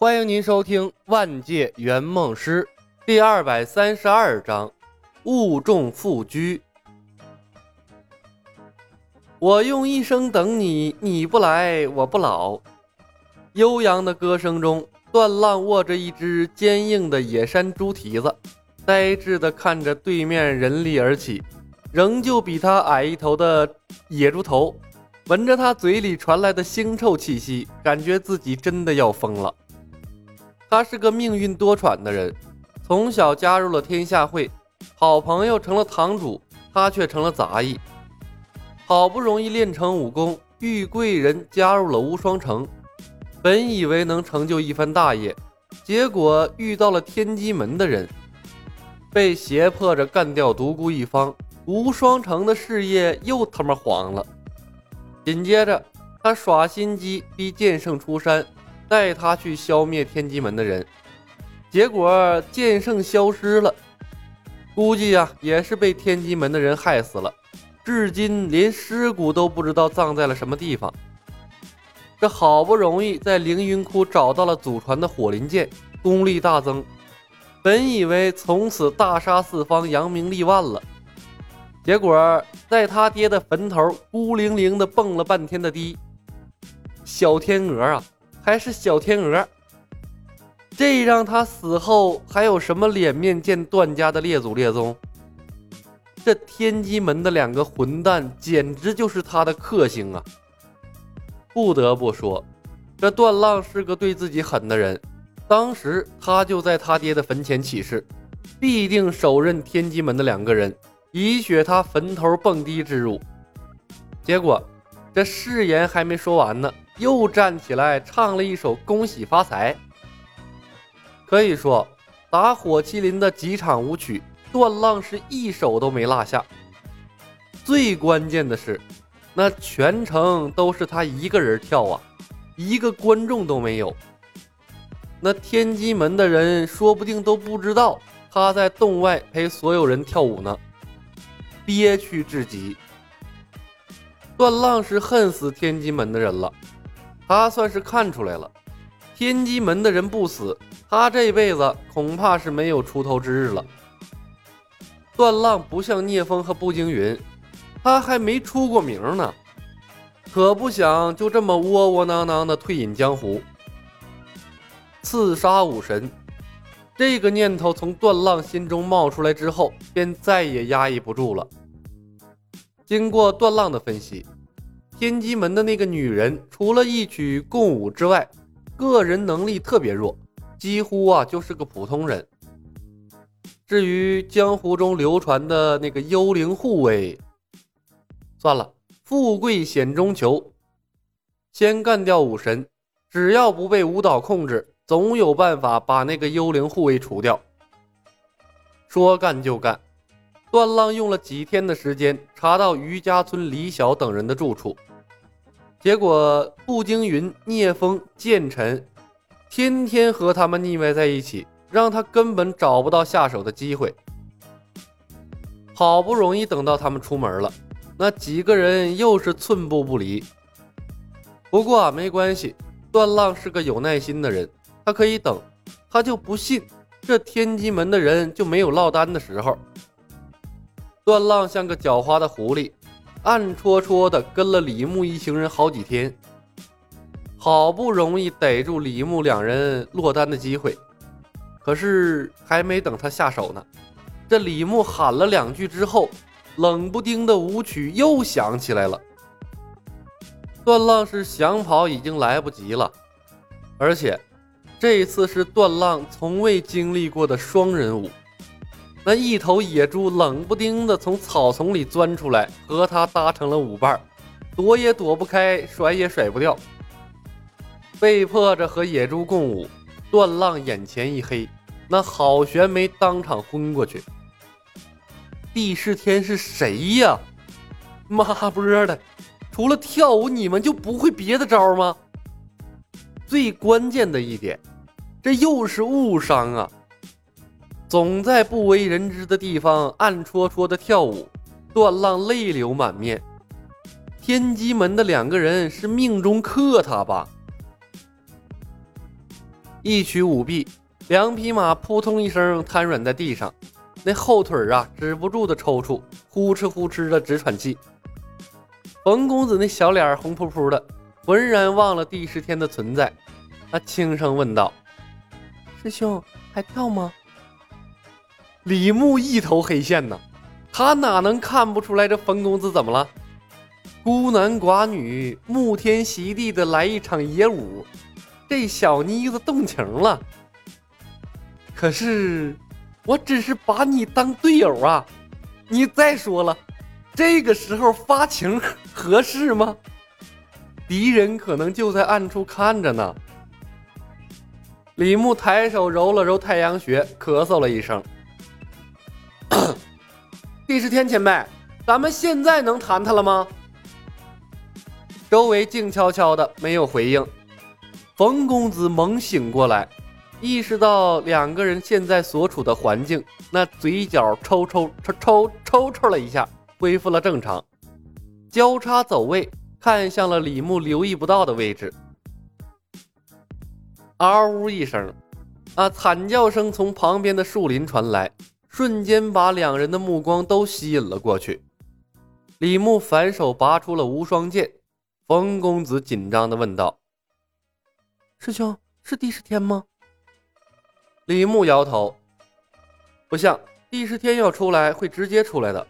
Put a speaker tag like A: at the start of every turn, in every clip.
A: 欢迎您收听《万界圆梦师》第二百三十二章：物种复居。我用一生等你，你不来我不老。悠扬的歌声中，段浪握着一只坚硬的野山猪蹄子，呆滞地看着对面人力而起，仍旧比他矮一头的野猪头，闻着他嘴里传来的腥臭气息，感觉自己真的要疯了。他是个命运多舛的人，从小加入了天下会，好朋友成了堂主，他却成了杂役。好不容易练成武功，遇贵人加入了无双城，本以为能成就一番大业，结果遇到了天机门的人，被胁迫着干掉独孤一方，无双城的事业又他妈黄了。紧接着，他耍心机逼剑圣出山。带他去消灭天机门的人，结果剑圣消失了，估计呀也是被天机门的人害死了，至今连尸骨都不知道葬在了什么地方。这好不容易在凌云窟找到了祖传的火麟剑，功力大增，本以为从此大杀四方、扬名立万了，结果在他爹的坟头孤零零的蹦了半天的迪，小天鹅啊！还是小天鹅，这让他死后还有什么脸面见段家的列祖列宗？这天机门的两个混蛋简直就是他的克星啊！不得不说，这段浪是个对自己狠的人。当时他就在他爹的坟前起誓，必定手刃天机门的两个人，以雪他坟头蹦迪之辱。结果，这誓言还没说完呢。又站起来唱了一首《恭喜发财》，可以说打火麒麟的几场舞曲，段浪是一首都没落下。最关键的是，那全程都是他一个人跳啊，一个观众都没有。那天机门的人说不定都不知道他在洞外陪所有人跳舞呢，憋屈至极。段浪是恨死天机门的人了。他算是看出来了，天机门的人不死，他这辈子恐怕是没有出头之日了。段浪不像聂风和步惊云，他还没出过名呢，可不想就这么窝窝囊囊的退隐江湖。刺杀武神，这个念头从段浪心中冒出来之后，便再也压抑不住了。经过段浪的分析。天机门的那个女人，除了一曲共舞之外，个人能力特别弱，几乎啊就是个普通人。至于江湖中流传的那个幽灵护卫，算了，富贵险中求，先干掉武神，只要不被舞蹈控制，总有办法把那个幽灵护卫除掉。说干就干，段浪用了几天的时间，查到余家村李晓等人的住处。结果，步惊云、聂风、剑尘，天天和他们腻歪在一起，让他根本找不到下手的机会。好不容易等到他们出门了，那几个人又是寸步不离。不过啊没关系，段浪是个有耐心的人，他可以等。他就不信这天机门的人就没有落单的时候。段浪像个狡猾的狐狸。暗戳戳的跟了李牧一行人好几天，好不容易逮住李牧两人落单的机会，可是还没等他下手呢，这李牧喊了两句之后，冷不丁的舞曲又响起来了。段浪是想跑已经来不及了，而且这次是段浪从未经历过的双人舞。那一头野猪冷不丁的从草丛里钻出来，和他搭成了舞伴儿，躲也躲不开，甩也甩不掉，被迫着和野猪共舞。段浪眼前一黑，那好悬没当场昏过去。地势天是谁呀？妈波的，除了跳舞，你们就不会别的招吗？最关键的一点，这又是误伤啊！总在不为人知的地方暗戳戳的跳舞，段浪泪流满面。天机门的两个人是命中克他吧？一曲舞毕，两匹马扑通一声瘫软在地上，那后腿啊止不住的抽搐，呼哧呼哧的直喘气。冯公子那小脸红扑扑的，浑然忘了第十天的存在。他轻声问道：“师兄，还跳吗？”李牧一头黑线呐，他哪能看不出来这冯公子怎么了？孤男寡女，沐天席地的来一场野舞。这小妮子动情了，可是我只是把你当队友啊！你再说了，这个时候发情合适吗？敌人可能就在暗处看着呢。李牧抬手揉了揉太阳穴，咳嗽了一声：“第十天前辈，咱们现在能谈谈了吗？”周围静悄悄的，没有回应。冯公子猛醒过来，意识到两个人现在所处的环境，那嘴角抽抽抽抽抽抽了一下，恢复了正常，交叉走位，看向了李牧留意不到的位置。嗷呜一声，啊，惨叫声从旁边的树林传来，瞬间把两人的目光都吸引了过去。李牧反手拔出了无双剑，冯公子紧张地问道。师兄是第十天吗？李牧摇头，不像第十天要出来会直接出来的。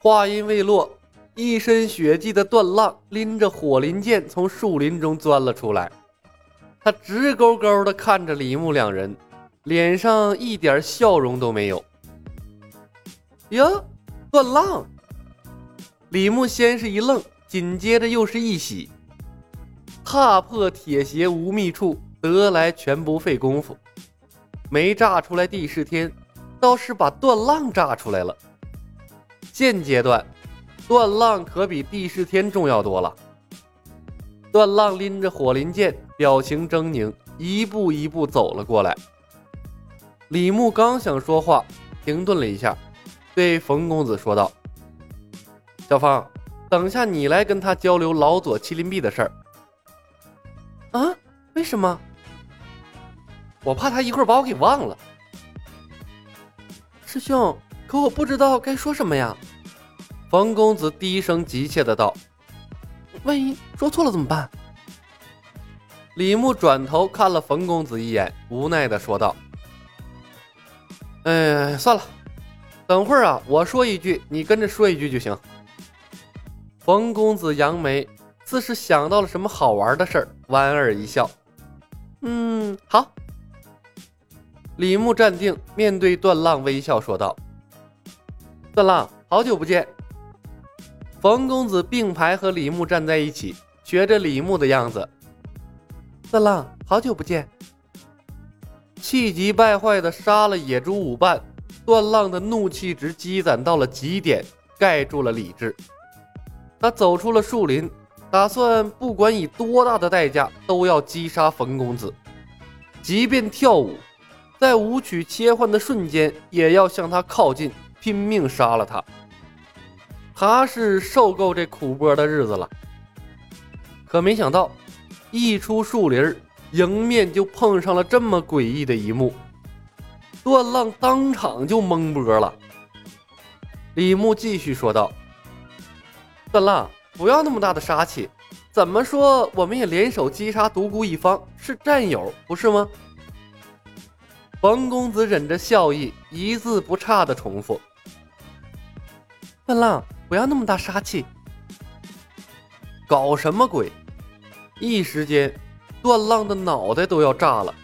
A: 话音未落，一身血迹的段浪拎着火麟剑从树林中钻了出来，他直勾勾的看着李牧两人，脸上一点笑容都没有。哟，段浪！李牧先是一愣，紧接着又是一喜。踏破铁鞋无觅处，得来全不费工夫。没炸出来地势天，倒是把段浪炸出来了。现阶段，段浪可比地势天重要多了。段浪拎着火麟剑，表情狰狞，一步一步走了过来。李牧刚想说话，停顿了一下，对冯公子说道：“小芳，等下你来跟他交流老左麒麟臂的事儿。”啊？为什么？我怕他一会儿把我给忘了。师兄，可我不知道该说什么呀。冯公子低声急切的道：“万一说错了怎么办？”李牧转头看了冯公子一眼，无奈的说道：“哎，算了，等会儿啊，我说一句，你跟着说一句就行。”冯公子扬眉。似是想到了什么好玩的事儿，莞尔一笑。嗯，好。李牧站定，面对段浪微笑说道：“段浪，好久不见。”冯公子并排和李牧站在一起，学着李牧的样子。段浪，好久不见。气急败坏的杀了野猪舞伴，段浪的怒气值积攒到了极点，盖住了理智。他走出了树林。打算不管以多大的代价都要击杀冯公子，即便跳舞，在舞曲切换的瞬间也要向他靠近，拼命杀了他。他是受够这苦波的日子了。可没想到，一出树林，迎面就碰上了这么诡异的一幕，段浪当场就懵波了。李牧继续说道：“段浪。”不要那么大的杀气，怎么说我们也联手击杀独孤一方，是战友不是吗？冯公子忍着笑意，一字不差的重复：“段浪，不要那么大杀气，搞什么鬼？”一时间，段浪的脑袋都要炸了。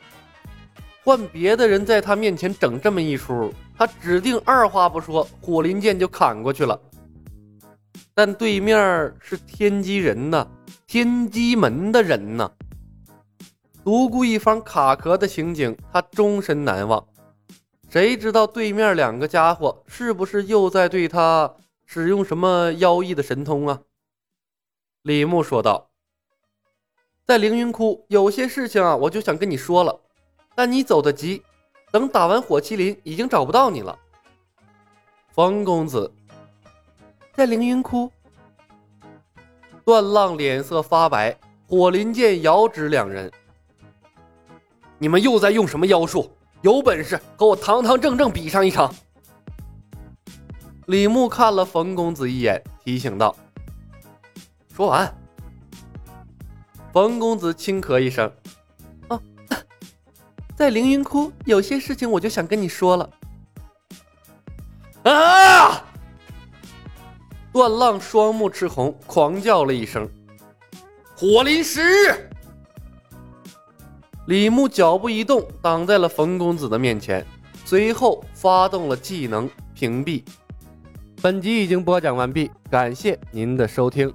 A: 换别的人在他面前整这么一出，他指定二话不说，火灵剑就砍过去了。但对面是天机人呐，天机门的人呐。独孤一方卡壳的情景，他终身难忘。谁知道对面两个家伙是不是又在对他使用什么妖异的神通啊？李牧说道：“在凌云窟有些事情啊，我就想跟你说了，但你走得急，等打完火麒麟，已经找不到你了。”冯公子。在凌云窟，段浪脸色发白，火灵剑遥指两人。你们又在用什么妖术？有本事和我堂堂正正比上一场！李牧看了冯公子一眼，提醒道：“说完。”冯公子轻咳一声：“哦，在凌云窟有些事情，我就想跟你说了。”啊！段浪双目赤红，狂叫了一声：“火灵石！”李牧脚步一动，挡在了冯公子的面前，随后发动了技能屏蔽。本集已经播讲完毕，感谢您的收听。